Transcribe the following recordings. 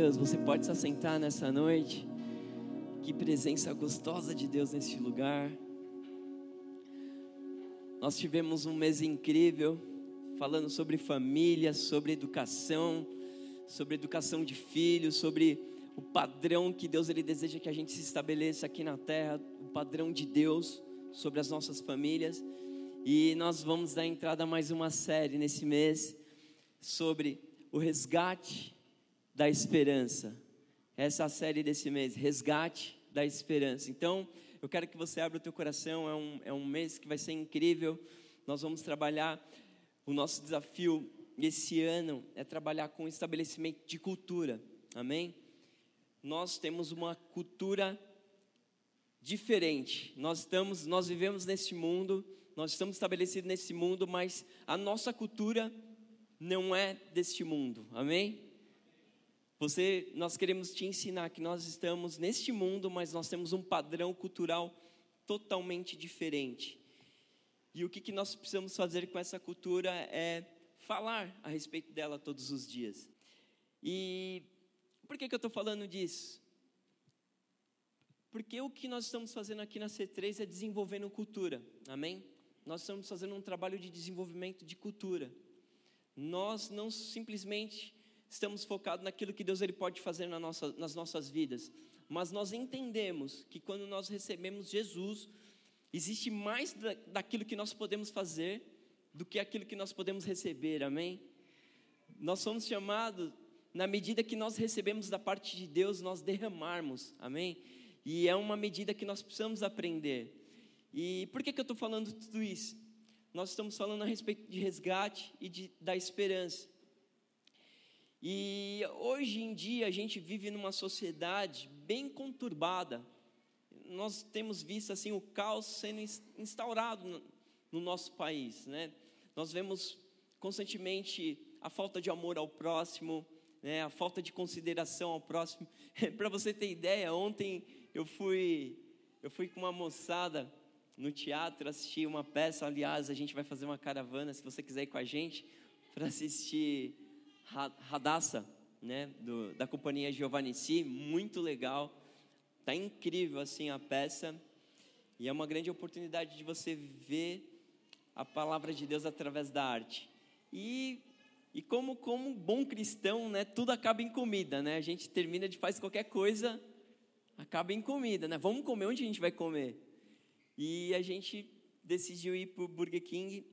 Deus. Você pode se assentar nessa noite. Que presença gostosa de Deus neste lugar. Nós tivemos um mês incrível, falando sobre família, sobre educação, sobre educação de filhos, sobre o padrão que Deus ele deseja que a gente se estabeleça aqui na terra, o padrão de Deus sobre as nossas famílias. E nós vamos dar entrada a mais uma série nesse mês sobre o resgate da esperança. Essa é a série desse mês, Resgate da Esperança. Então, eu quero que você abra o teu coração, é um, é um mês que vai ser incrível. Nós vamos trabalhar, o nosso desafio esse ano é trabalhar com o estabelecimento de cultura, amém? Nós temos uma cultura diferente, nós, estamos, nós vivemos nesse mundo, nós estamos estabelecidos nesse mundo, mas a nossa cultura não é deste mundo, amém? Você, nós queremos te ensinar que nós estamos neste mundo, mas nós temos um padrão cultural totalmente diferente. E o que, que nós precisamos fazer com essa cultura é falar a respeito dela todos os dias. E por que, que eu estou falando disso? Porque o que nós estamos fazendo aqui na C3 é desenvolvendo cultura, amém? Nós estamos fazendo um trabalho de desenvolvimento de cultura. Nós não simplesmente estamos focados naquilo que Deus ele pode fazer na nossa, nas nossas vidas, mas nós entendemos que quando nós recebemos Jesus, existe mais da, daquilo que nós podemos fazer do que aquilo que nós podemos receber, amém? Nós somos chamados, na medida que nós recebemos da parte de Deus, nós derramarmos, amém? E é uma medida que nós precisamos aprender. E por que, que eu estou falando tudo isso? Nós estamos falando a respeito de resgate e de, da esperança. E hoje em dia a gente vive numa sociedade bem conturbada. Nós temos visto assim o caos sendo instaurado no, no nosso país, né? Nós vemos constantemente a falta de amor ao próximo, né? A falta de consideração ao próximo. Para você ter ideia, ontem eu fui eu fui com uma moçada no teatro assistir uma peça. Aliás, a gente vai fazer uma caravana, se você quiser ir com a gente, para assistir Radassa, né, do, da companhia Giovannici, muito legal. Tá incrível assim a peça e é uma grande oportunidade de você ver a palavra de Deus através da arte. E e como como bom cristão, né, tudo acaba em comida, né? A gente termina de fazer qualquer coisa, acaba em comida, né? Vamos comer onde a gente vai comer? E a gente decidiu ir para o Burger King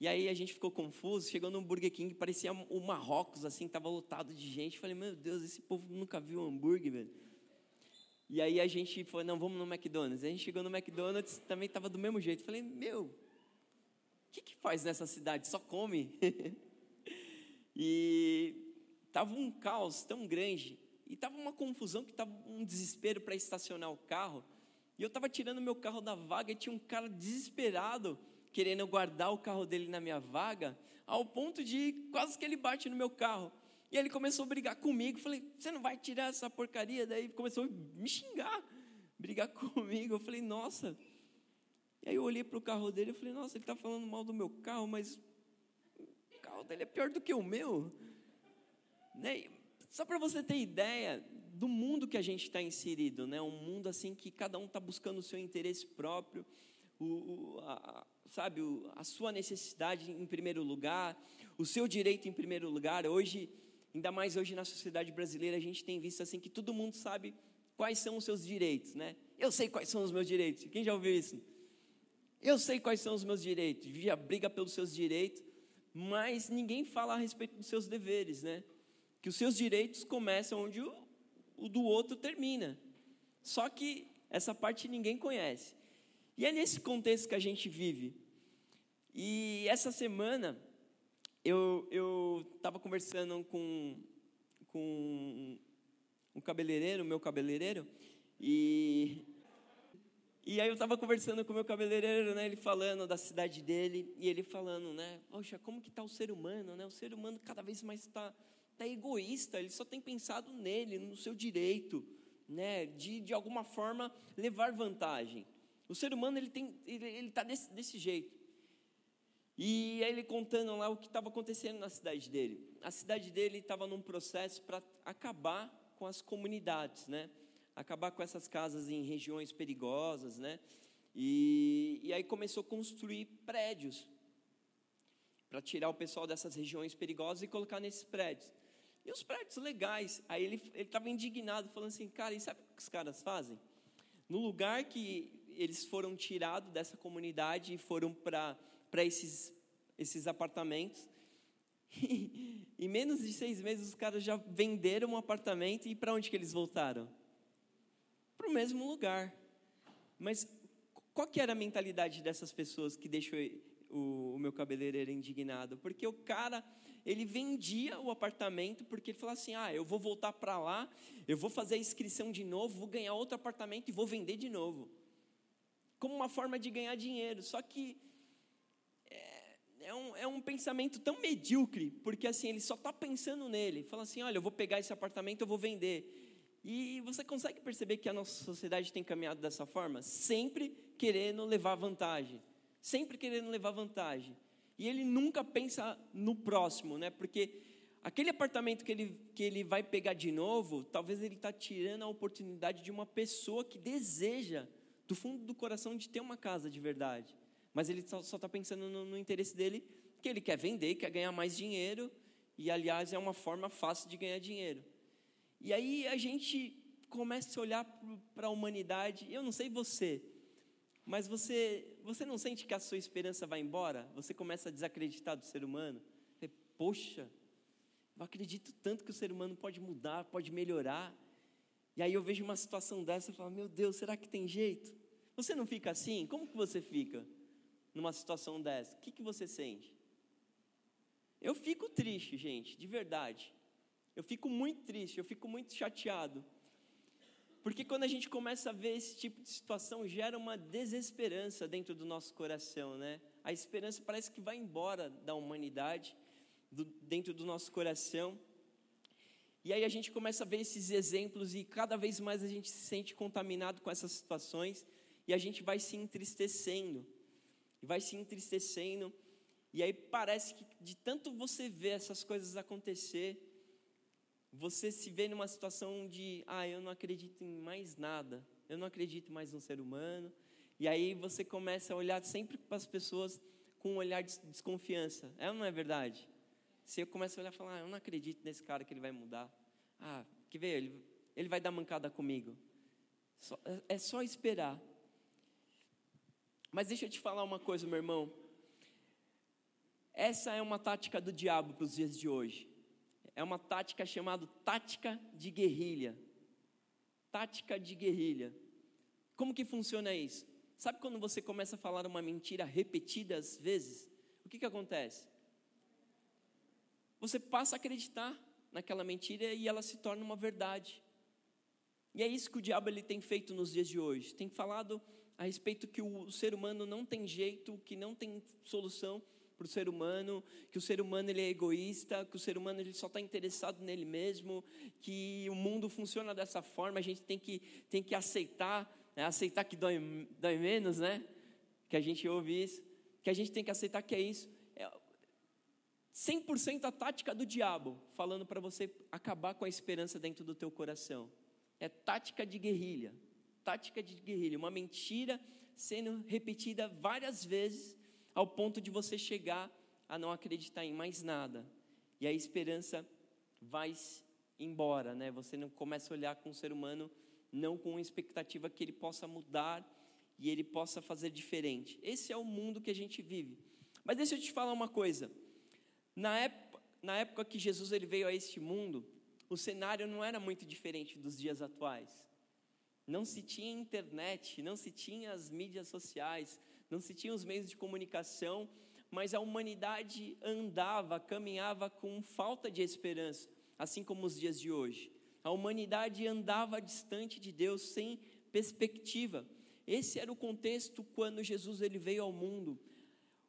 e aí a gente ficou confuso, chegou no Burger King, parecia o Marrocos, assim, estava lotado de gente. Falei, meu Deus, esse povo nunca viu hambúrguer, velho. E aí a gente foi, não, vamos no McDonald's. A gente chegou no McDonald's, também estava do mesmo jeito. Falei, meu, o que, que faz nessa cidade? Só come. e tava um caos tão grande, e tava uma confusão, que tava um desespero para estacionar o carro. E eu estava tirando meu carro da vaga e tinha um cara desesperado querendo guardar o carro dele na minha vaga, ao ponto de quase que ele bate no meu carro. E ele começou a brigar comigo. Falei, você não vai tirar essa porcaria? Daí começou a me xingar, brigar comigo. Eu falei, nossa. E aí eu olhei para o carro dele e falei, nossa, ele está falando mal do meu carro, mas o carro dele é pior do que o meu. Né? Só para você ter ideia do mundo que a gente está inserido, né? um mundo assim que cada um está buscando o seu interesse próprio, o, a, sabe, a sua necessidade em primeiro lugar, o seu direito em primeiro lugar. Hoje, ainda mais hoje na sociedade brasileira, a gente tem visto assim que todo mundo sabe quais são os seus direitos, né? Eu sei quais são os meus direitos. Quem já ouviu isso? Eu sei quais são os meus direitos. Via briga pelos seus direitos, mas ninguém fala a respeito dos seus deveres, né? Que os seus direitos começam onde o, o do outro termina. Só que essa parte ninguém conhece. E é nesse contexto que a gente vive. E essa semana eu estava conversando com, com um cabeleireiro, meu cabeleireiro, e, e aí eu estava conversando com o meu cabeleireiro, né, ele falando da cidade dele, e ele falando, né, poxa, como que está o ser humano, né, o ser humano cada vez mais está tá egoísta, ele só tem pensado nele, no seu direito, né, de, de alguma forma levar vantagem. O ser humano ele tem, ele está desse, desse jeito. E aí ele contando lá o que estava acontecendo na cidade dele. A cidade dele estava num processo para acabar com as comunidades, né? Acabar com essas casas em regiões perigosas, né? E, e aí começou a construir prédios para tirar o pessoal dessas regiões perigosas e colocar nesses prédios. E os prédios legais. Aí ele estava indignado, falando assim, cara, e sabe o que os caras fazem? No lugar que eles foram tirados dessa comunidade e foram para esses, esses apartamentos. E, em menos de seis meses, os caras já venderam um apartamento e para onde que eles voltaram? Para o mesmo lugar. Mas qual que era a mentalidade dessas pessoas que deixou o, o meu cabeleireiro indignado? Porque o cara, ele vendia o apartamento porque ele falava assim: ah, eu vou voltar para lá, eu vou fazer a inscrição de novo, vou ganhar outro apartamento e vou vender de novo. Como uma forma de ganhar dinheiro. Só que é um, é um pensamento tão medíocre, porque assim, ele só está pensando nele. Fala assim: olha, eu vou pegar esse apartamento, eu vou vender. E você consegue perceber que a nossa sociedade tem caminhado dessa forma? Sempre querendo levar vantagem. Sempre querendo levar vantagem. E ele nunca pensa no próximo, né? Porque aquele apartamento que ele, que ele vai pegar de novo, talvez ele está tirando a oportunidade de uma pessoa que deseja, do fundo do coração, de ter uma casa de verdade mas ele só está pensando no, no, interesse dele, que ele quer vender, quer ganhar mais dinheiro, e aliás é uma forma fácil de ganhar dinheiro. E aí a gente começa a olhar para a humanidade, eu não sei você, mas você, você não sente que a sua esperança vai embora? Você começa a desacreditar do ser humano? Você, Poxa, eu acredito tanto que o ser humano pode mudar, pode melhorar. E aí eu vejo uma situação dessa e falo, meu Deus, será que tem jeito? Você não fica assim? Como que você fica? numa situação dessa? O que, que você sente? Eu fico triste, gente, de verdade. Eu fico muito triste, eu fico muito chateado. Porque quando a gente começa a ver esse tipo de situação, gera uma desesperança dentro do nosso coração, né? A esperança parece que vai embora da humanidade, do, dentro do nosso coração. E aí a gente começa a ver esses exemplos e cada vez mais a gente se sente contaminado com essas situações e a gente vai se entristecendo e vai se entristecendo. E aí parece que de tanto você ver essas coisas acontecer, você se vê numa situação de, ah, eu não acredito em mais nada, eu não acredito mais no ser humano. E aí você começa a olhar sempre para as pessoas com um olhar de desconfiança. É ou não é verdade? Você começa a olhar e falar, ah, eu não acredito nesse cara que ele vai mudar. Ah, que ver, ele, ele vai dar mancada comigo. Só, é, é só esperar. Mas deixa eu te falar uma coisa, meu irmão. Essa é uma tática do diabo para os dias de hoje. É uma tática chamada tática de guerrilha. Tática de guerrilha. Como que funciona isso? Sabe quando você começa a falar uma mentira repetidas vezes? O que, que acontece? Você passa a acreditar naquela mentira e ela se torna uma verdade. E é isso que o diabo ele tem feito nos dias de hoje. Tem falado a respeito que o ser humano não tem jeito, que não tem solução para o ser humano, que o ser humano ele é egoísta, que o ser humano ele só está interessado nele mesmo, que o mundo funciona dessa forma, a gente tem que, tem que aceitar, né? aceitar que dói, dói menos, né? Que a gente ouve isso, que a gente tem que aceitar que é isso. É 100% a tática do diabo, falando para você acabar com a esperança dentro do teu coração. É tática de guerrilha tática de guerrilha, uma mentira sendo repetida várias vezes ao ponto de você chegar a não acreditar em mais nada. E a esperança vai embora, né? Você não começa a olhar com o ser humano não com expectativa que ele possa mudar e ele possa fazer diferente. Esse é o mundo que a gente vive. Mas deixa eu te falar uma coisa. Na época, na época que Jesus ele veio a este mundo, o cenário não era muito diferente dos dias atuais não se tinha internet, não se tinha as mídias sociais, não se tinha os meios de comunicação, mas a humanidade andava, caminhava com falta de esperança, assim como os dias de hoje. A humanidade andava distante de Deus, sem perspectiva. Esse era o contexto quando Jesus ele veio ao mundo.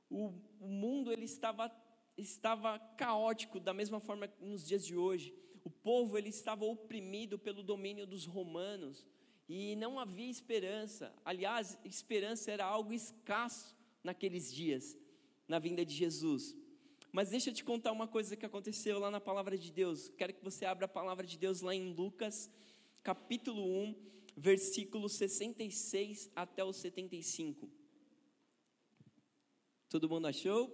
O, o mundo ele estava estava caótico da mesma forma nos dias de hoje. O povo ele estava oprimido pelo domínio dos romanos e não havia esperança. Aliás, esperança era algo escasso naqueles dias. na vinda de Jesus. Mas deixa eu te contar uma coisa que aconteceu lá na palavra de Deus. Quero que você abra a palavra de Deus lá em Lucas, capítulo 1, versículo 66 até o 75. Todo mundo achou?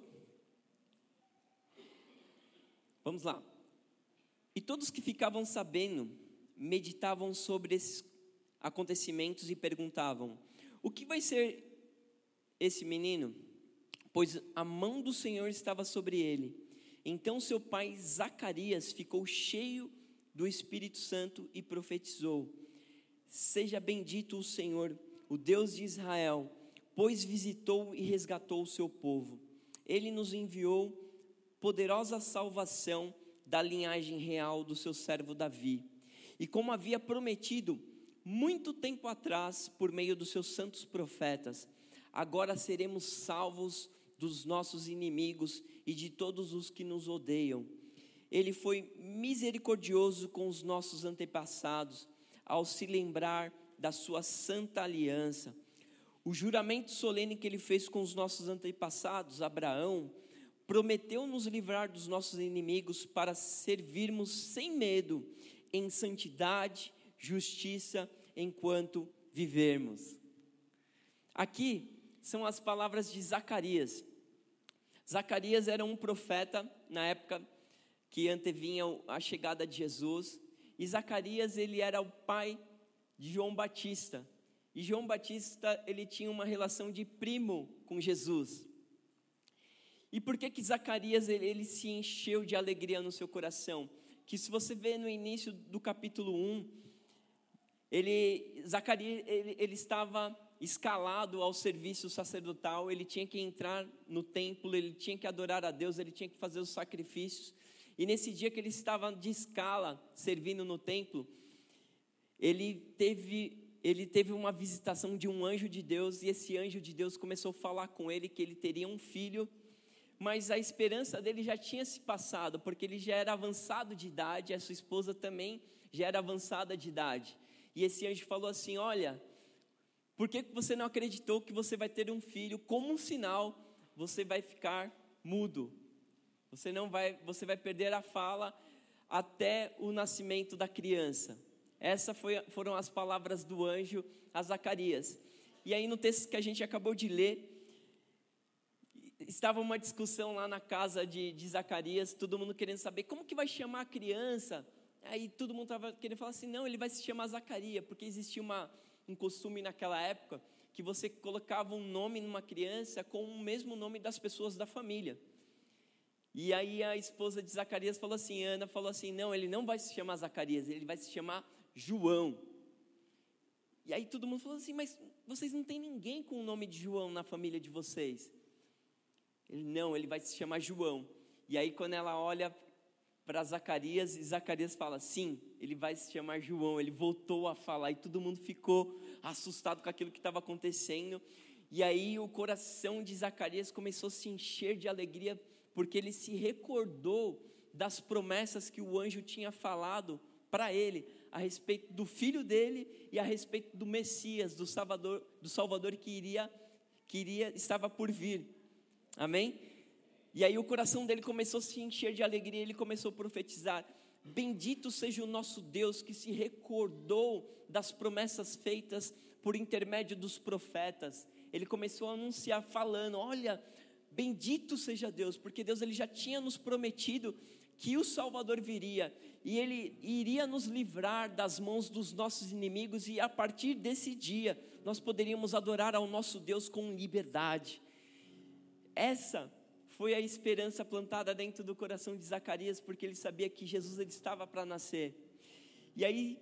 Vamos lá. E todos que ficavam sabendo meditavam sobre esses acontecimentos e perguntavam: O que vai ser esse menino? Pois a mão do Senhor estava sobre ele. Então seu pai Zacarias ficou cheio do Espírito Santo e profetizou: Seja bendito o Senhor, o Deus de Israel, pois visitou e resgatou o seu povo. Ele nos enviou poderosa salvação da linhagem real do seu servo Davi. E como havia prometido muito tempo atrás, por meio dos seus santos profetas, agora seremos salvos dos nossos inimigos e de todos os que nos odeiam. Ele foi misericordioso com os nossos antepassados, ao se lembrar da sua santa aliança. O juramento solene que ele fez com os nossos antepassados, Abraão, prometeu nos livrar dos nossos inimigos para servirmos sem medo, em santidade, justiça, enquanto vivermos. Aqui são as palavras de Zacarias. Zacarias era um profeta na época que antevinha a chegada de Jesus, e Zacarias ele era o pai de João Batista. E João Batista ele tinha uma relação de primo com Jesus. E por que que Zacarias ele, ele se encheu de alegria no seu coração? Que se você vê no início do capítulo 1, ele, Zacarias ele, ele estava escalado ao serviço sacerdotal, ele tinha que entrar no templo, ele tinha que adorar a Deus, ele tinha que fazer os sacrifícios. E nesse dia que ele estava de escala, servindo no templo, ele teve, ele teve uma visitação de um anjo de Deus, e esse anjo de Deus começou a falar com ele que ele teria um filho, mas a esperança dele já tinha se passado, porque ele já era avançado de idade, a sua esposa também já era avançada de idade. E esse anjo falou assim: Olha, por que você não acreditou que você vai ter um filho? Como um sinal, você vai ficar mudo. Você não vai, você vai perder a fala até o nascimento da criança. Essas foram as palavras do anjo a Zacarias. E aí no texto que a gente acabou de ler, estava uma discussão lá na casa de, de Zacarias, todo mundo querendo saber como que vai chamar a criança. Aí todo mundo estava querendo falar assim, não, ele vai se chamar Zacarias, porque existia uma, um costume naquela época que você colocava um nome numa criança com o mesmo nome das pessoas da família. E aí a esposa de Zacarias falou assim, Ana falou assim, não, ele não vai se chamar Zacarias, ele vai se chamar João. E aí todo mundo falou assim, mas vocês não têm ninguém com o nome de João na família de vocês. Ele, não, ele vai se chamar João. E aí quando ela olha para Zacarias e Zacarias fala: Sim, ele vai se chamar João. Ele voltou a falar e todo mundo ficou assustado com aquilo que estava acontecendo. E aí o coração de Zacarias começou a se encher de alegria, porque ele se recordou das promessas que o anjo tinha falado para ele a respeito do filho dele e a respeito do Messias, do Salvador, do Salvador que iria, que iria estava por vir. Amém? E aí o coração dele começou a se encher de alegria, ele começou a profetizar: Bendito seja o nosso Deus que se recordou das promessas feitas por intermédio dos profetas. Ele começou a anunciar falando: Olha, bendito seja Deus, porque Deus ele já tinha nos prometido que o Salvador viria e ele iria nos livrar das mãos dos nossos inimigos e a partir desse dia nós poderíamos adorar ao nosso Deus com liberdade. Essa foi a esperança plantada dentro do coração de Zacarias, porque ele sabia que Jesus ele estava para nascer. E aí,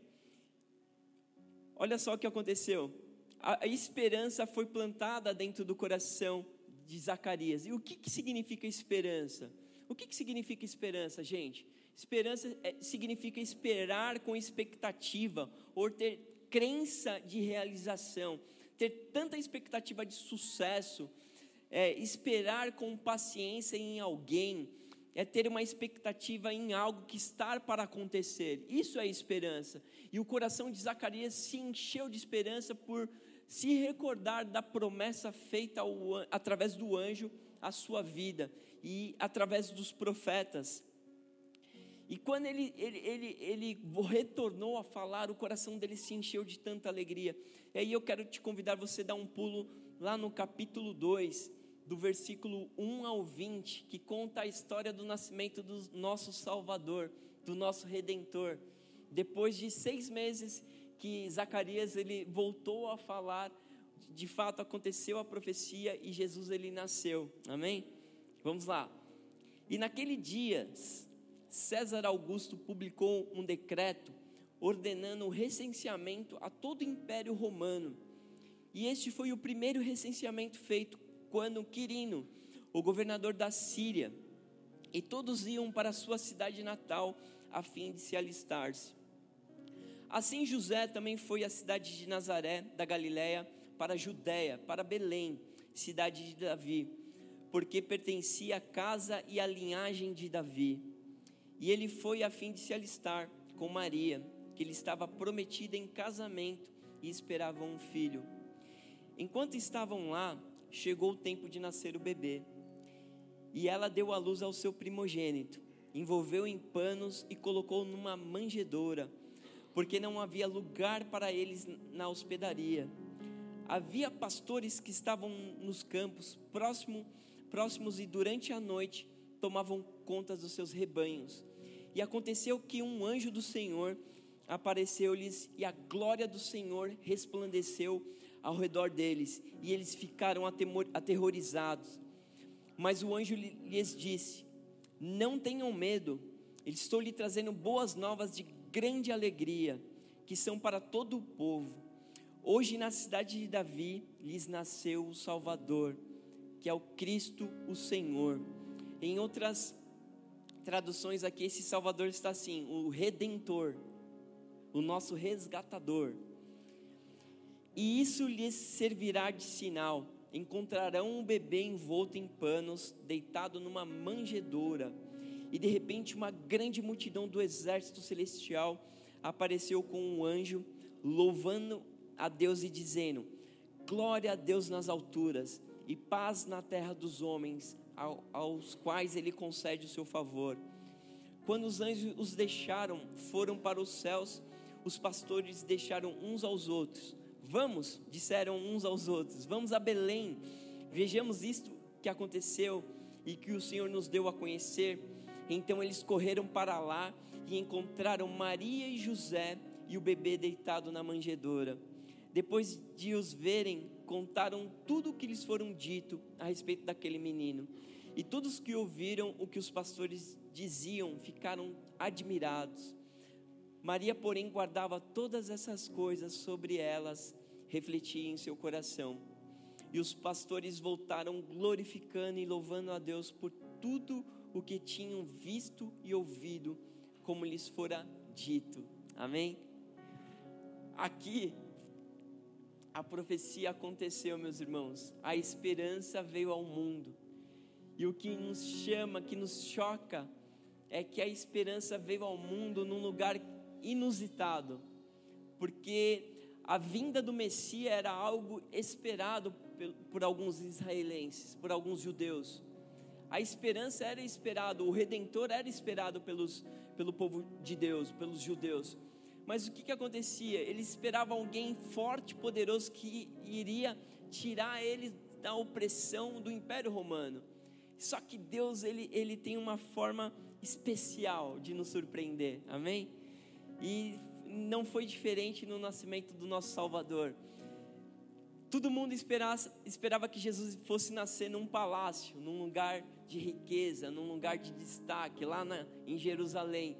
olha só o que aconteceu. A, a esperança foi plantada dentro do coração de Zacarias. E o que, que significa esperança? O que, que significa esperança, gente? Esperança é, significa esperar com expectativa, ou ter crença de realização, ter tanta expectativa de sucesso, é, esperar com paciência em alguém, é ter uma expectativa em algo que está para acontecer. Isso é esperança. E o coração de Zacarias se encheu de esperança por se recordar da promessa feita ao, através do anjo a sua vida e através dos profetas. E quando ele, ele, ele, ele retornou a falar, o coração dele se encheu de tanta alegria. E aí eu quero te convidar você a dar um pulo lá no capítulo 2, do versículo 1 ao 20, que conta a história do nascimento do nosso Salvador, do nosso Redentor. Depois de seis meses que Zacarias ele voltou a falar, de fato aconteceu a profecia e Jesus ele nasceu. Amém? Vamos lá. E naquele dia, César Augusto publicou um decreto ordenando o recenseamento a todo o Império Romano. E este foi o primeiro recenseamento feito quando Quirino, o governador da Síria, e todos iam para sua cidade natal a fim de se alistar-se. Assim José também foi à cidade de Nazaré, da Galiléia, para a Judéia, para Belém, cidade de Davi, porque pertencia à casa e à linhagem de Davi. E ele foi a fim de se alistar com Maria, que lhe estava prometida em casamento e esperava um filho. Enquanto estavam lá, chegou o tempo de nascer o bebê. E ela deu à luz ao seu primogênito, envolveu em panos e colocou numa manjedoura, porque não havia lugar para eles na hospedaria. Havia pastores que estavam nos campos próximo, próximos e durante a noite tomavam conta dos seus rebanhos. E aconteceu que um anjo do Senhor apareceu-lhes e a glória do Senhor resplandeceu ao redor deles, e eles ficaram aterrorizados. Mas o anjo lhes disse: Não tenham medo, estou lhe trazendo boas novas de grande alegria, que são para todo o povo. Hoje na cidade de Davi lhes nasceu o Salvador, que é o Cristo, o Senhor. Em outras traduções aqui, esse Salvador está assim: o Redentor, o nosso resgatador. E isso lhes servirá de sinal: encontrarão um bebê envolto em panos, deitado numa manjedoura. E de repente, uma grande multidão do exército celestial apareceu com um anjo, louvando a Deus e dizendo: Glória a Deus nas alturas e paz na terra dos homens, aos quais Ele concede o seu favor. Quando os anjos os deixaram, foram para os céus, os pastores deixaram uns aos outros Vamos, disseram uns aos outros, vamos a Belém, vejamos isto que aconteceu e que o Senhor nos deu a conhecer. Então eles correram para lá e encontraram Maria e José e o bebê deitado na manjedoura. Depois de os verem, contaram tudo o que lhes foram dito a respeito daquele menino. E todos que ouviram o que os pastores diziam ficaram admirados. Maria, porém, guardava todas essas coisas sobre elas, refletia em seu coração. E os pastores voltaram glorificando e louvando a Deus por tudo o que tinham visto e ouvido, como lhes fora dito. Amém? Aqui, a profecia aconteceu, meus irmãos. A esperança veio ao mundo. E o que nos chama, que nos choca, é que a esperança veio ao mundo num lugar inusitado, porque a vinda do Messias era algo esperado por, alguns israelenses, por alguns judeus. A esperança era esperada, o redentor era esperado pelos, pelo povo de Deus, pelos judeus. Mas o que, que acontecia? Eles esperavam alguém forte, poderoso, que iria tirar eles da opressão do Império Romano. Só que Deus ele, ele tem uma forma especial de nos surpreender, amém? E não foi diferente no nascimento do nosso Salvador. Todo mundo esperava, que Jesus fosse nascer num palácio, num lugar de riqueza, num lugar de destaque, lá na, em Jerusalém.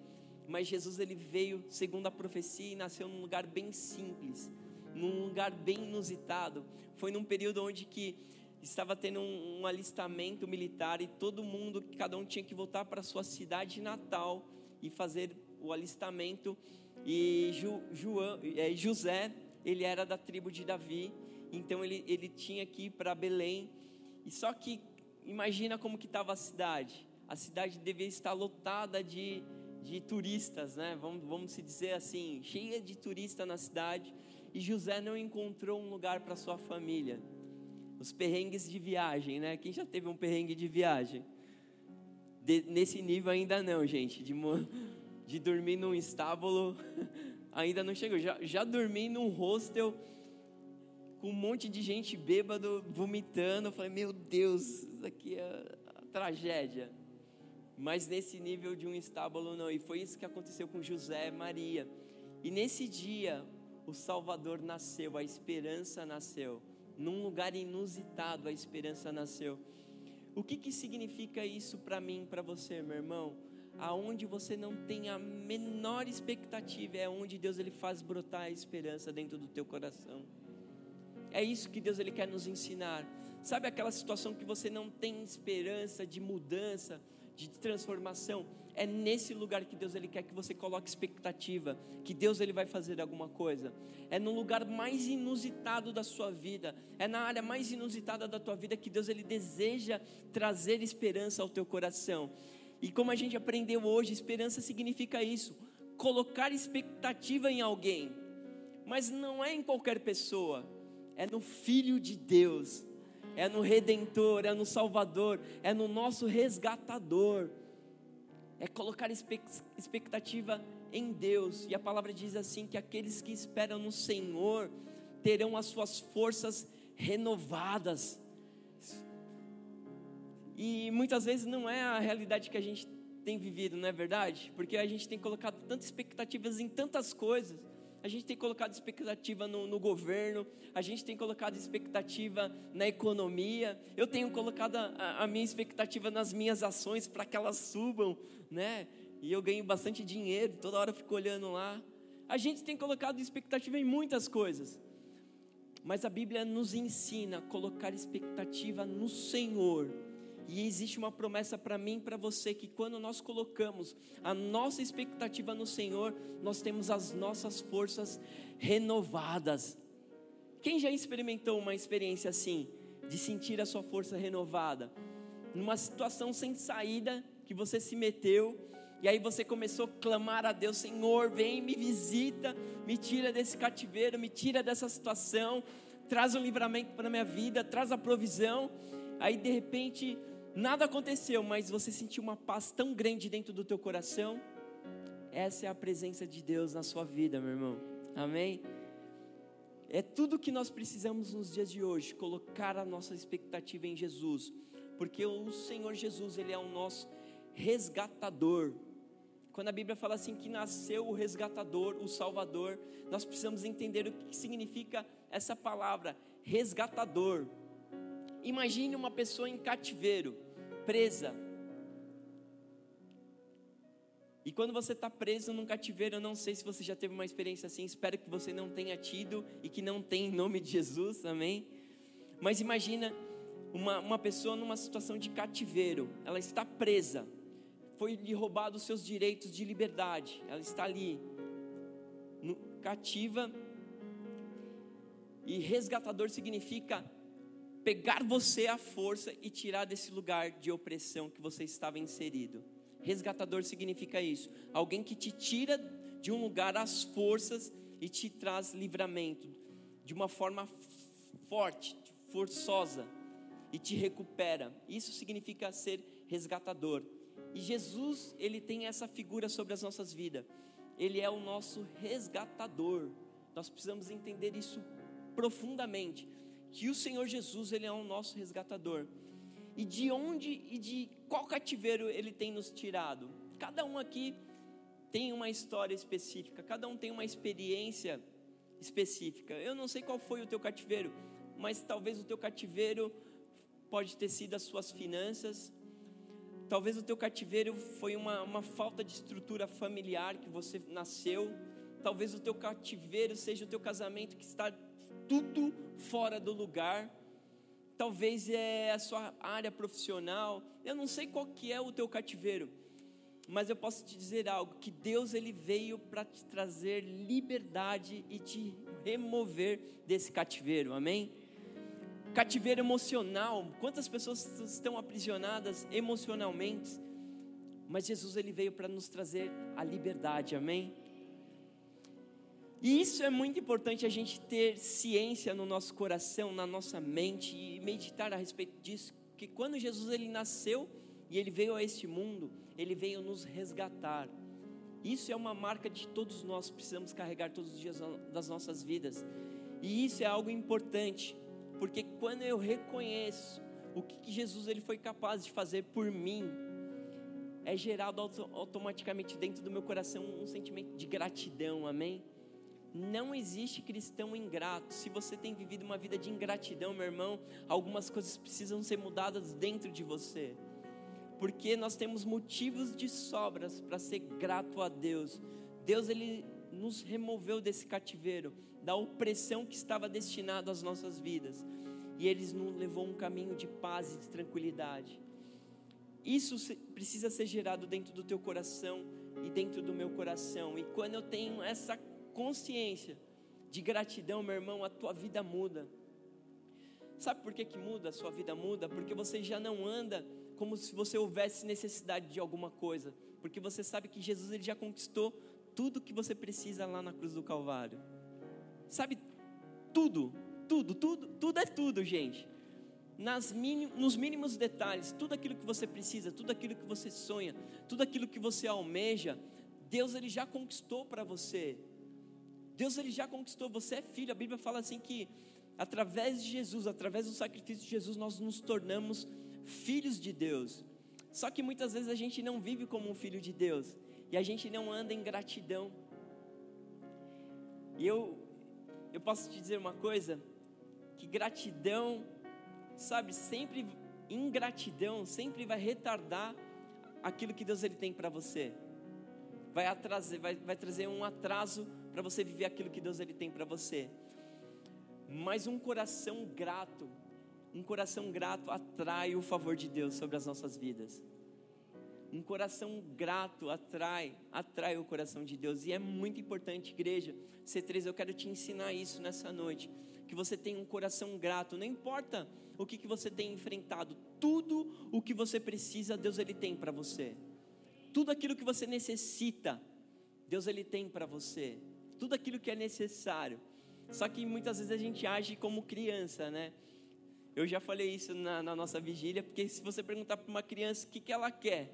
Mas Jesus ele veio segundo a profecia e nasceu num lugar bem simples, num lugar bem inusitado. Foi num período onde que estava tendo um, um alistamento militar e todo mundo, cada um tinha que voltar para sua cidade natal e fazer o alistamento. E Ju, João, é, José, ele era da tribo de Davi, então ele, ele tinha que ir para Belém. E só que imagina como que estava a cidade. A cidade devia estar lotada de, de turistas, né? Vamos, vamos se dizer assim, cheia de turistas na cidade. E José não encontrou um lugar para sua família. Os perrengues de viagem, né? Quem já teve um perrengue de viagem? De, nesse nível ainda não, gente. De, de dormir num estábulo, ainda não chegou. Já, já dormi num hostel com um monte de gente bêbado, vomitando. Eu falei, meu Deus, isso aqui é a tragédia. Mas nesse nível de um estábulo não. E foi isso que aconteceu com José e Maria. E nesse dia, o Salvador nasceu, a esperança nasceu. Num lugar inusitado, a esperança nasceu. O que, que significa isso para mim, para você, meu irmão? Aonde você não tem a menor expectativa, é onde Deus ele faz brotar a esperança dentro do teu coração. É isso que Deus ele quer nos ensinar. Sabe aquela situação que você não tem esperança de mudança, de transformação? É nesse lugar que Deus ele quer que você coloque expectativa, que Deus ele vai fazer alguma coisa. É no lugar mais inusitado da sua vida, é na área mais inusitada da tua vida que Deus ele deseja trazer esperança ao teu coração. E como a gente aprendeu hoje, esperança significa isso, colocar expectativa em alguém. Mas não é em qualquer pessoa, é no filho de Deus. É no redentor, é no salvador, é no nosso resgatador é colocar expectativa em Deus. E a palavra diz assim: que aqueles que esperam no Senhor terão as suas forças renovadas. E muitas vezes não é a realidade que a gente tem vivido, não é verdade? Porque a gente tem colocado tantas expectativas em tantas coisas a gente tem colocado expectativa no, no, governo, a gente tem colocado expectativa na economia, eu tenho colocado a, a minha expectativa nas minhas ações para que elas subam, né? E eu ganho bastante dinheiro, toda hora eu fico olhando lá. A gente tem colocado expectativa em muitas coisas, mas a Bíblia nos ensina a colocar expectativa no Senhor e existe uma promessa para mim e para você que quando nós colocamos a nossa expectativa no Senhor, nós temos as nossas forças renovadas. Quem já experimentou uma experiência assim, de sentir a sua força renovada? Numa situação sem saída que você se meteu, e aí você começou a clamar a Deus: Senhor, vem, me visita, me tira desse cativeiro, me tira dessa situação, traz um livramento para a minha vida, traz a provisão. Aí de repente nada aconteceu, mas você sentiu uma paz tão grande dentro do teu coração. Essa é a presença de Deus na sua vida, meu irmão. Amém? É tudo que nós precisamos nos dias de hoje, colocar a nossa expectativa em Jesus, porque o Senhor Jesus, ele é o nosso resgatador. Quando a Bíblia fala assim que nasceu o resgatador, o salvador, nós precisamos entender o que significa essa palavra, resgatador. Imagine uma pessoa em cativeiro presa. E quando você está preso num cativeiro, eu não sei se você já teve uma experiência assim, espero que você não tenha tido e que não tenha em nome de Jesus, amém? Mas imagina uma, uma pessoa numa situação de cativeiro, ela está presa, foi lhe roubado os seus direitos de liberdade, ela está ali, no, cativa, e resgatador significa pegar você à força e tirar desse lugar de opressão que você estava inserido. Resgatador significa isso: alguém que te tira de um lugar às forças e te traz livramento de uma forma forte, forçosa e te recupera. Isso significa ser resgatador. E Jesus, ele tem essa figura sobre as nossas vidas. Ele é o nosso resgatador. Nós precisamos entender isso profundamente que o Senhor Jesus ele é o nosso resgatador. E de onde e de qual cativeiro ele tem nos tirado? Cada um aqui tem uma história específica, cada um tem uma experiência específica. Eu não sei qual foi o teu cativeiro, mas talvez o teu cativeiro pode ter sido as suas finanças, talvez o teu cativeiro foi uma, uma falta de estrutura familiar que você nasceu, talvez o teu cativeiro seja o teu casamento que está tudo fora do lugar. Talvez é a sua área profissional. Eu não sei qual que é o teu cativeiro, mas eu posso te dizer algo que Deus ele veio para te trazer liberdade e te remover desse cativeiro. Amém? Cativeiro emocional. Quantas pessoas estão aprisionadas emocionalmente? Mas Jesus ele veio para nos trazer a liberdade. Amém? E isso é muito importante a gente ter ciência no nosso coração, na nossa mente e meditar a respeito disso, que quando Jesus ele nasceu e ele veio a este mundo, ele veio nos resgatar. Isso é uma marca de todos nós precisamos carregar todos os dias das nossas vidas. E isso é algo importante, porque quando eu reconheço o que Jesus ele foi capaz de fazer por mim, é gerado automaticamente dentro do meu coração um sentimento de gratidão, amém? Não existe cristão ingrato. Se você tem vivido uma vida de ingratidão, meu irmão, algumas coisas precisam ser mudadas dentro de você. Porque nós temos motivos de sobras para ser grato a Deus. Deus ele nos removeu desse cativeiro, da opressão que estava destinado às nossas vidas. E ele nos levou um caminho de paz e de tranquilidade. Isso precisa ser gerado dentro do teu coração e dentro do meu coração. E quando eu tenho essa consciência de gratidão, meu irmão, a tua vida muda. Sabe por que, que muda? A sua vida muda? Porque você já não anda como se você houvesse necessidade de alguma coisa. Porque você sabe que Jesus ele já conquistou tudo que você precisa lá na cruz do Calvário. Sabe? Tudo, tudo, tudo, tudo é tudo, gente. Nas nos mínimos detalhes, tudo aquilo que você precisa, tudo aquilo que você sonha, tudo aquilo que você almeja, Deus ele já conquistou para você. Deus ele já conquistou, você é filho. A Bíblia fala assim que através de Jesus, através do sacrifício de Jesus, nós nos tornamos filhos de Deus. Só que muitas vezes a gente não vive como um filho de Deus e a gente não anda em gratidão. E eu eu posso te dizer uma coisa, que gratidão, sabe, sempre ingratidão sempre vai retardar aquilo que Deus ele tem para você. Vai, atraser, vai, vai trazer um atraso para você viver aquilo que Deus ele tem para você. Mas um coração grato, um coração grato atrai o favor de Deus sobre as nossas vidas. Um coração grato atrai, atrai o coração de Deus. E é muito importante, igreja. C3, eu quero te ensinar isso nessa noite. Que você tenha um coração grato. Não importa o que, que você tem enfrentado. Tudo o que você precisa, Deus Ele tem para você. Tudo aquilo que você necessita, Deus Ele tem para você tudo aquilo que é necessário. Só que muitas vezes a gente age como criança, né? Eu já falei isso na, na nossa vigília, porque se você perguntar para uma criança o que, que ela quer,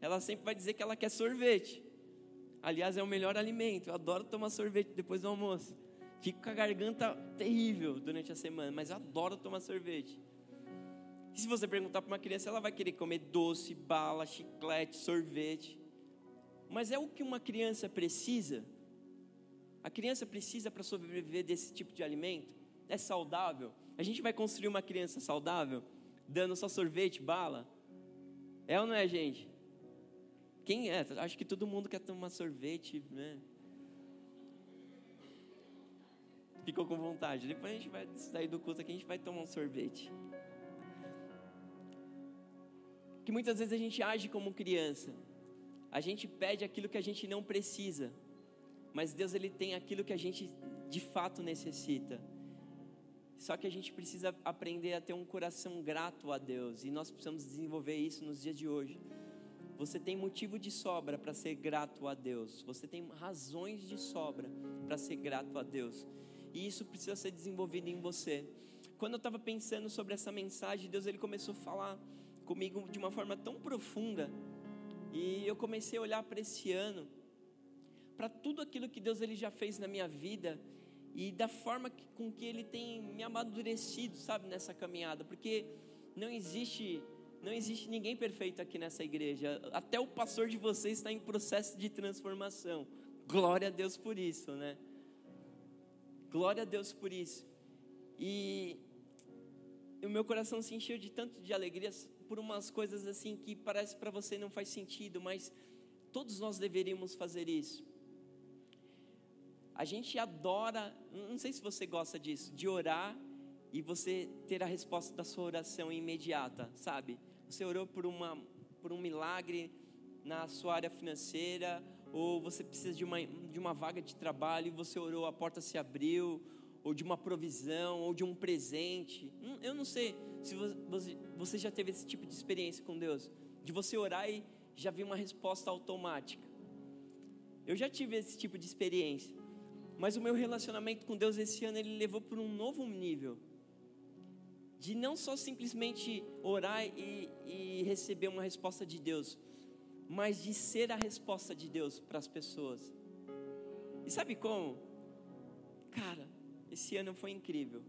ela sempre vai dizer que ela quer sorvete. Aliás, é o melhor alimento. Eu adoro tomar sorvete depois do almoço. Fico com a garganta terrível durante a semana, mas eu adoro tomar sorvete. E se você perguntar para uma criança, ela vai querer comer doce, bala, chiclete, sorvete. Mas é o que uma criança precisa? A criança precisa para sobreviver desse tipo de alimento? É saudável? A gente vai construir uma criança saudável dando só sorvete, bala? É ou não é, gente? Quem é? Acho que todo mundo quer tomar sorvete, né? Ficou com vontade. Depois a gente vai sair do culto aqui, a gente vai tomar um sorvete. Que muitas vezes a gente age como criança. A gente pede aquilo que a gente não precisa mas Deus ele tem aquilo que a gente de fato necessita. Só que a gente precisa aprender a ter um coração grato a Deus e nós precisamos desenvolver isso nos dias de hoje. Você tem motivo de sobra para ser grato a Deus. Você tem razões de sobra para ser grato a Deus. E isso precisa ser desenvolvido em você. Quando eu estava pensando sobre essa mensagem, Deus ele começou a falar comigo de uma forma tão profunda. E eu comecei a olhar para esse ano para tudo aquilo que Deus ele já fez na minha vida e da forma que, com que ele tem me amadurecido, sabe, nessa caminhada, porque não existe não existe ninguém perfeito aqui nessa igreja. Até o pastor de vocês está em processo de transformação. Glória a Deus por isso, né? Glória a Deus por isso. E o meu coração se encheu de tanto de alegria por umas coisas assim que parece para você não faz sentido, mas todos nós deveríamos fazer isso. A gente adora, não sei se você gosta disso, de orar e você ter a resposta da sua oração imediata, sabe? Você orou por, uma, por um milagre na sua área financeira, ou você precisa de uma, de uma vaga de trabalho e você orou, a porta se abriu, ou de uma provisão, ou de um presente. Hum, eu não sei se você, você já teve esse tipo de experiência com Deus, de você orar e já vir uma resposta automática. Eu já tive esse tipo de experiência. Mas o meu relacionamento com Deus esse ano ele levou para um novo nível. De não só simplesmente orar e, e receber uma resposta de Deus, mas de ser a resposta de Deus para as pessoas. E sabe como? Cara, esse ano foi incrível.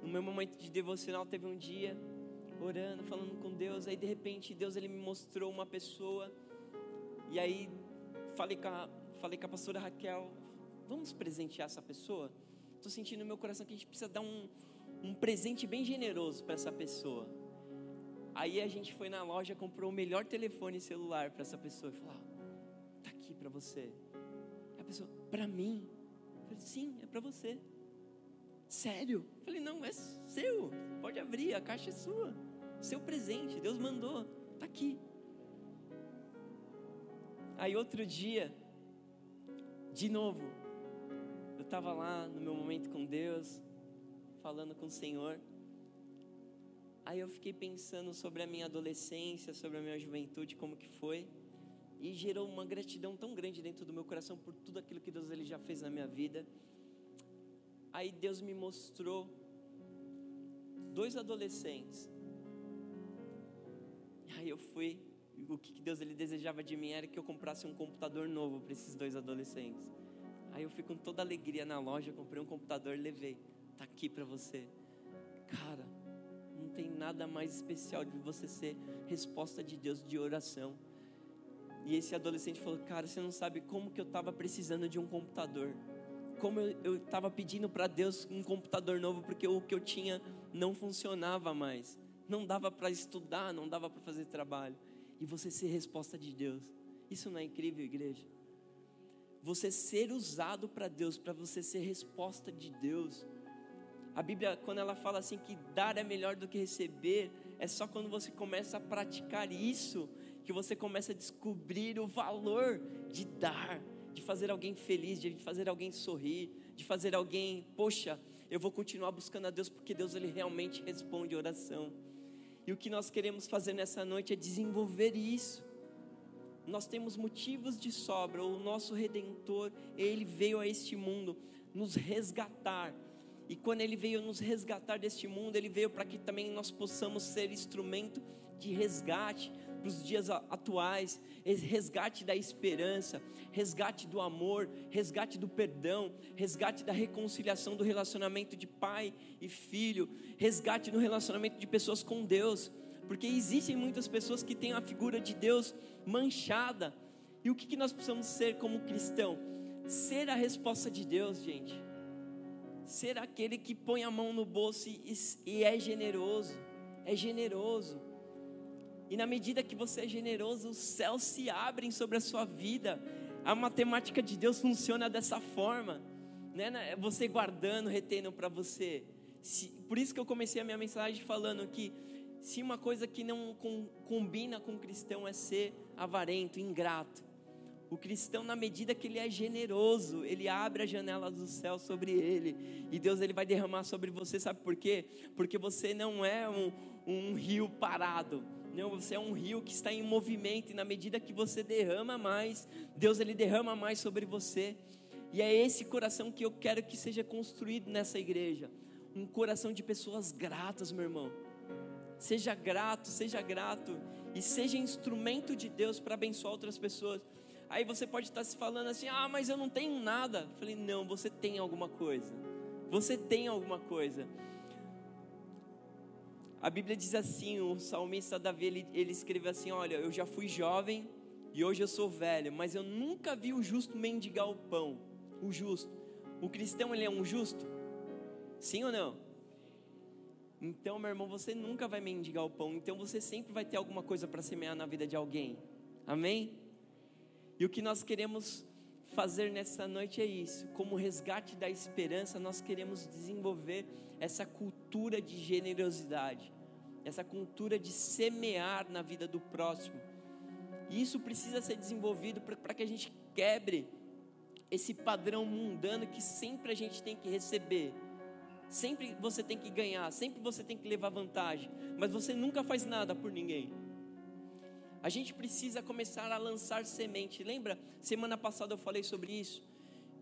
No meu momento de devocional teve um dia orando, falando com Deus, aí de repente Deus ele me mostrou uma pessoa e aí falei com a, falei com a pastora Raquel, vamos presentear essa pessoa? Estou sentindo no meu coração que a gente precisa dar um, um presente bem generoso para essa pessoa. Aí a gente foi na loja, comprou o melhor telefone celular para essa pessoa e falou: ah, tá aqui para você. A pessoa, para mim? Eu falei, sim, é para você. Sério? Eu falei, não, é seu. Pode abrir, a caixa é sua. Seu presente, Deus mandou, tá aqui. Aí outro dia, de novo, estava lá no meu momento com Deus, falando com o Senhor. Aí eu fiquei pensando sobre a minha adolescência, sobre a minha juventude, como que foi. E gerou uma gratidão tão grande dentro do meu coração por tudo aquilo que Deus ele já fez na minha vida. Aí Deus me mostrou dois adolescentes. Aí eu fui, o que Deus ele desejava de mim era que eu comprasse um computador novo para esses dois adolescentes. Aí eu fui com toda alegria na loja, comprei um computador, levei. Tá aqui para você. Cara, não tem nada mais especial de você ser resposta de Deus de oração. E esse adolescente falou: Cara, você não sabe como que eu estava precisando de um computador. Como eu estava pedindo para Deus um computador novo, porque o que eu tinha não funcionava mais. Não dava para estudar, não dava para fazer trabalho. E você ser resposta de Deus. Isso não é incrível, igreja? Você ser usado para Deus, para você ser resposta de Deus. A Bíblia, quando ela fala assim que dar é melhor do que receber, é só quando você começa a praticar isso que você começa a descobrir o valor de dar, de fazer alguém feliz, de fazer alguém sorrir, de fazer alguém, poxa, eu vou continuar buscando a Deus porque Deus ele realmente responde oração. E o que nós queremos fazer nessa noite é desenvolver isso. Nós temos motivos de sobra, o nosso redentor, ele veio a este mundo nos resgatar. E quando ele veio nos resgatar deste mundo, ele veio para que também nós possamos ser instrumento de resgate para os dias atuais, resgate da esperança, resgate do amor, resgate do perdão, resgate da reconciliação do relacionamento de pai e filho, resgate no relacionamento de pessoas com Deus, porque existem muitas pessoas que têm a figura de Deus manchada. E o que, nós precisamos ser como cristão? Ser a resposta de Deus, gente ser aquele que põe a mão no bolso e, e é generoso, é generoso. E na medida que você é generoso, os céus se abrem sobre a sua vida. A matemática de Deus funciona dessa forma, né? É você guardando, retendo para você. Por isso que eu comecei a minha mensagem falando que se uma coisa que não com, combina com o cristão é ser avarento, ingrato, o cristão, na medida que ele é generoso, ele abre a janela do céu sobre ele. E Deus ele vai derramar sobre você, sabe por quê? Porque você não é um, um rio parado. Não, você é um rio que está em movimento. E na medida que você derrama mais, Deus ele derrama mais sobre você. E é esse coração que eu quero que seja construído nessa igreja. Um coração de pessoas gratas, meu irmão. Seja grato, seja grato. E seja instrumento de Deus para abençoar outras pessoas. Aí você pode estar se falando assim: ah, mas eu não tenho nada. Eu falei: não, você tem alguma coisa. Você tem alguma coisa. A Bíblia diz assim: o salmista Davi ele, ele escreveu assim: Olha, eu já fui jovem e hoje eu sou velho, mas eu nunca vi o justo mendigar o pão. O justo. O cristão ele é um justo? Sim ou não? Então, meu irmão, você nunca vai mendigar o pão. Então, você sempre vai ter alguma coisa para semear na vida de alguém. Amém? E o que nós queremos fazer nessa noite é isso. Como resgate da esperança, nós queremos desenvolver essa cultura de generosidade, essa cultura de semear na vida do próximo. E isso precisa ser desenvolvido para que a gente quebre esse padrão mundano que sempre a gente tem que receber. Sempre você tem que ganhar, sempre você tem que levar vantagem, mas você nunca faz nada por ninguém. A gente precisa começar a lançar semente. Lembra? Semana passada eu falei sobre isso.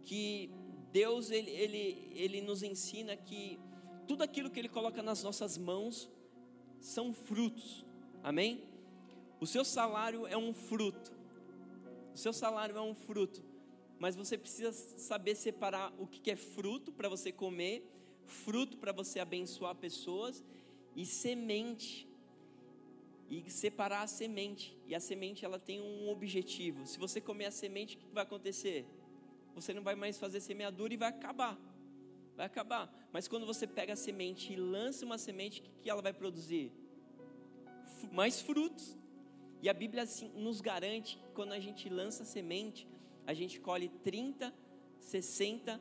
Que Deus ele, ele, ele nos ensina que tudo aquilo que Ele coloca nas nossas mãos são frutos, amém? O seu salário é um fruto, o seu salário é um fruto, mas você precisa saber separar o que é fruto para você comer, fruto para você abençoar pessoas e semente e separar a semente. E a semente ela tem um objetivo. Se você comer a semente, o que vai acontecer? Você não vai mais fazer semeadura e vai acabar. Vai acabar. Mas quando você pega a semente e lança uma semente, o que, que ela vai produzir? Mais frutos. E a Bíblia assim, nos garante que quando a gente lança a semente, a gente colhe 30, 60,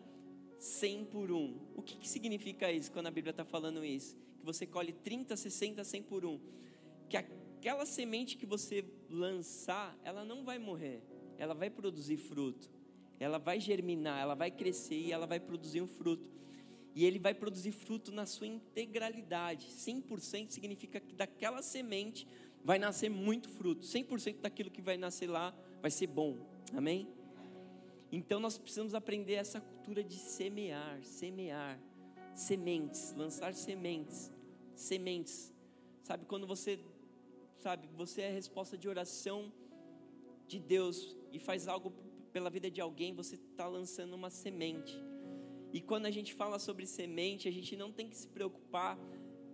100 por um. O que, que significa isso quando a Bíblia está falando isso? Que você colhe 30, 60, 100 por um. Que aquela semente que você lançar, ela não vai morrer, ela vai produzir fruto, ela vai germinar, ela vai crescer e ela vai produzir um fruto. E ele vai produzir fruto na sua integralidade. 100% significa que daquela semente vai nascer muito fruto. 100% daquilo que vai nascer lá vai ser bom. Amém? Então nós precisamos aprender essa cultura de semear, semear, sementes, lançar sementes, sementes. Sabe quando você sabe, você é a resposta de oração de Deus e faz algo pela vida de alguém, você está lançando uma semente. E quando a gente fala sobre semente, a gente não tem que se preocupar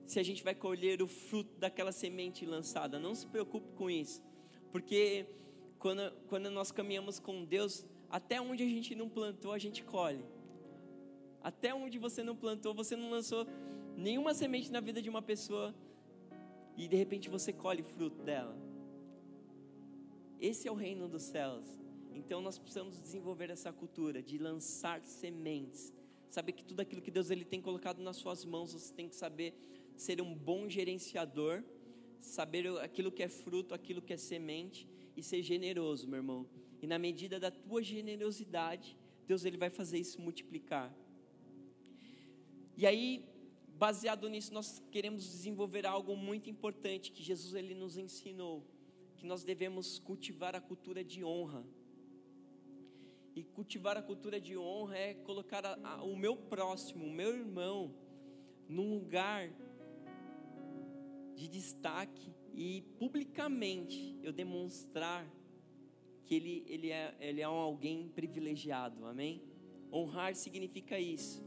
se a gente vai colher o fruto daquela semente lançada. Não se preocupe com isso, porque quando, quando nós caminhamos com Deus, até onde a gente não plantou, a gente colhe. Até onde você não plantou, você não lançou nenhuma semente na vida de uma pessoa e de repente você colhe fruto dela. Esse é o reino dos céus. Então nós precisamos desenvolver essa cultura de lançar sementes. Saber que tudo aquilo que Deus ele tem colocado nas suas mãos, você tem que saber ser um bom gerenciador, saber aquilo que é fruto, aquilo que é semente e ser generoso, meu irmão. E na medida da tua generosidade, Deus ele vai fazer isso multiplicar. E aí, baseado nisso, nós queremos desenvolver algo muito importante que Jesus ele nos ensinou, que nós devemos cultivar a cultura de honra. E cultivar a cultura de honra é colocar a, a, o meu próximo, o meu irmão, num lugar de destaque e publicamente eu demonstrar que ele, ele, é, ele é um alguém privilegiado, amém? Honrar significa isso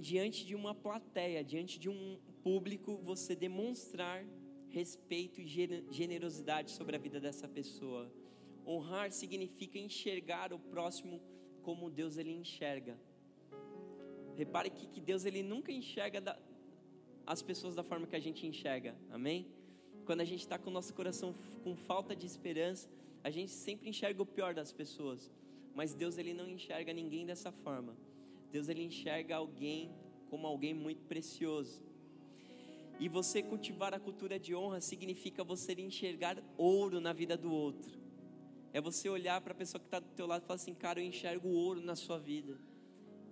diante de uma plateia, diante de um público, você demonstrar respeito e generosidade sobre a vida dessa pessoa. Honrar significa enxergar o próximo como Deus ele enxerga. Repare que, que Deus ele nunca enxerga da, as pessoas da forma que a gente enxerga, amém? Quando a gente está com o nosso coração com falta de esperança, a gente sempre enxerga o pior das pessoas, mas Deus ele não enxerga ninguém dessa forma. Deus ele enxerga alguém como alguém muito precioso. E você cultivar a cultura de honra significa você enxergar ouro na vida do outro. É você olhar para a pessoa que está do teu lado e falar assim, cara, eu enxergo ouro na sua vida.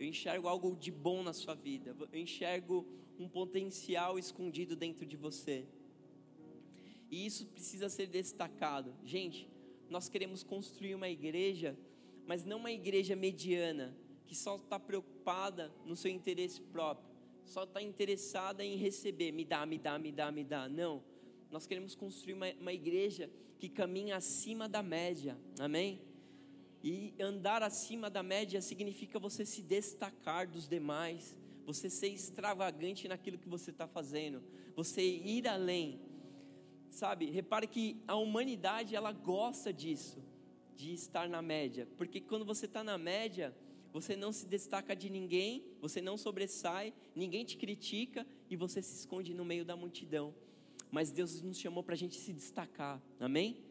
Eu enxergo algo de bom na sua vida. Eu enxergo um potencial escondido dentro de você. E isso precisa ser destacado. Gente, nós queremos construir uma igreja, mas não uma igreja mediana, que só está preocupada no seu interesse próprio, só está interessada em receber, me dá, me dá, me dá, me dá. Não, nós queremos construir uma, uma igreja que caminha acima da média, amém? E andar acima da média significa você se destacar dos demais, você ser extravagante naquilo que você está fazendo, você ir além. Sabe, repare que a humanidade ela gosta disso, de estar na média, porque quando você está na média, você não se destaca de ninguém, você não sobressai, ninguém te critica e você se esconde no meio da multidão. Mas Deus nos chamou para a gente se destacar, amém?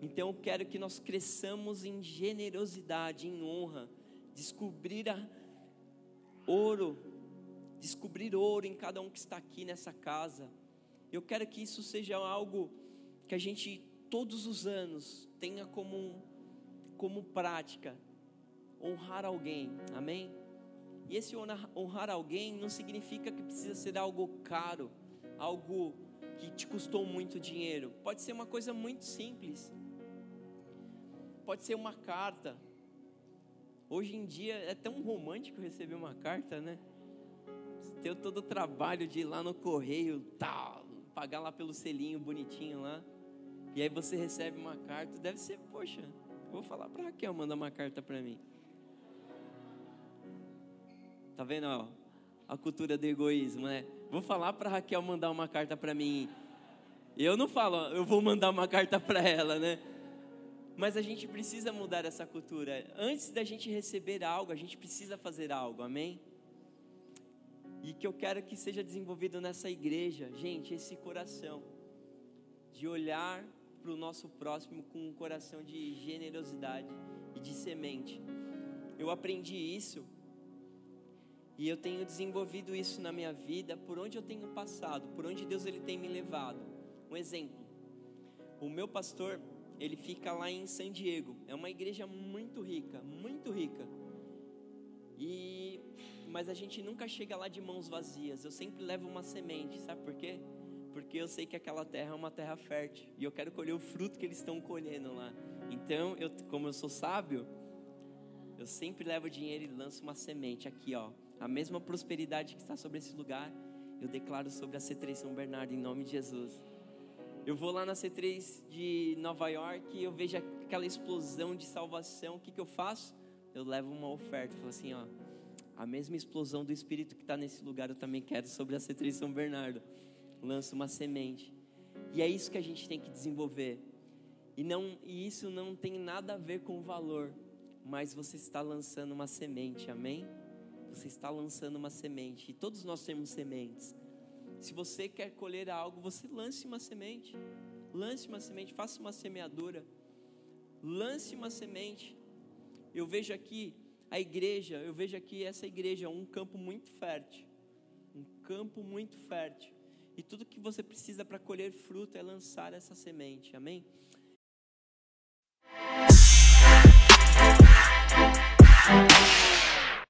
Então eu quero que nós cresçamos em generosidade, em honra, descobrir a ouro, descobrir ouro em cada um que está aqui nessa casa. Eu quero que isso seja algo que a gente todos os anos tenha como, como prática honrar alguém, amém? E esse honrar, alguém não significa que precisa ser algo caro, algo que te custou muito dinheiro. Pode ser uma coisa muito simples. Pode ser uma carta, Hoje em dia é tão romântico receber uma carta, né? Ter todo o trabalho de ir lá no correio, tal, pagar lá pelo selinho bonitinho lá. E aí você recebe uma carta, deve ser, poxa, vou falar para Raquel mandar uma carta para mim. Tá vendo, ó, a cultura do egoísmo, né? Vou falar para Raquel mandar uma carta para mim. Eu não falo, eu vou mandar uma carta para ela, né? Mas a gente precisa mudar essa cultura. Antes da gente receber algo, a gente precisa fazer algo, amém? E que eu quero que seja desenvolvido nessa igreja, gente, esse coração de olhar para o nosso próximo com um coração de generosidade e de semente. Eu aprendi isso e eu tenho desenvolvido isso na minha vida, por onde eu tenho passado, por onde Deus ele tem me levado. Um exemplo. O meu pastor, ele fica lá em San Diego. É uma igreja muito rica, muito rica. E mas a gente nunca chega lá de mãos vazias. Eu sempre levo uma semente, sabe por quê? Porque eu sei que aquela terra é uma terra fértil e eu quero colher o fruto que eles estão colhendo lá. Então, eu, como eu sou sábio, eu sempre levo dinheiro e lanço uma semente aqui, ó. A mesma prosperidade que está sobre esse lugar, eu declaro sobre a C3 São Bernardo em nome de Jesus. Eu vou lá na C3 de Nova York e eu vejo aquela explosão de salvação. O que, que eu faço? Eu levo uma oferta. Falo assim, ó, a mesma explosão do Espírito que está nesse lugar eu também quero sobre a C3 São Bernardo. Lança uma semente. E é isso que a gente tem que desenvolver. E, não, e isso não tem nada a ver com o valor, mas você está lançando uma semente, amém? Você está lançando uma semente. E todos nós temos sementes. Se você quer colher algo, você lance uma semente. Lance uma semente, faça uma semeadura. Lance uma semente. Eu vejo aqui a igreja, eu vejo aqui essa igreja, um campo muito fértil. Um campo muito fértil. E tudo que você precisa para colher fruto é lançar essa semente. Amém?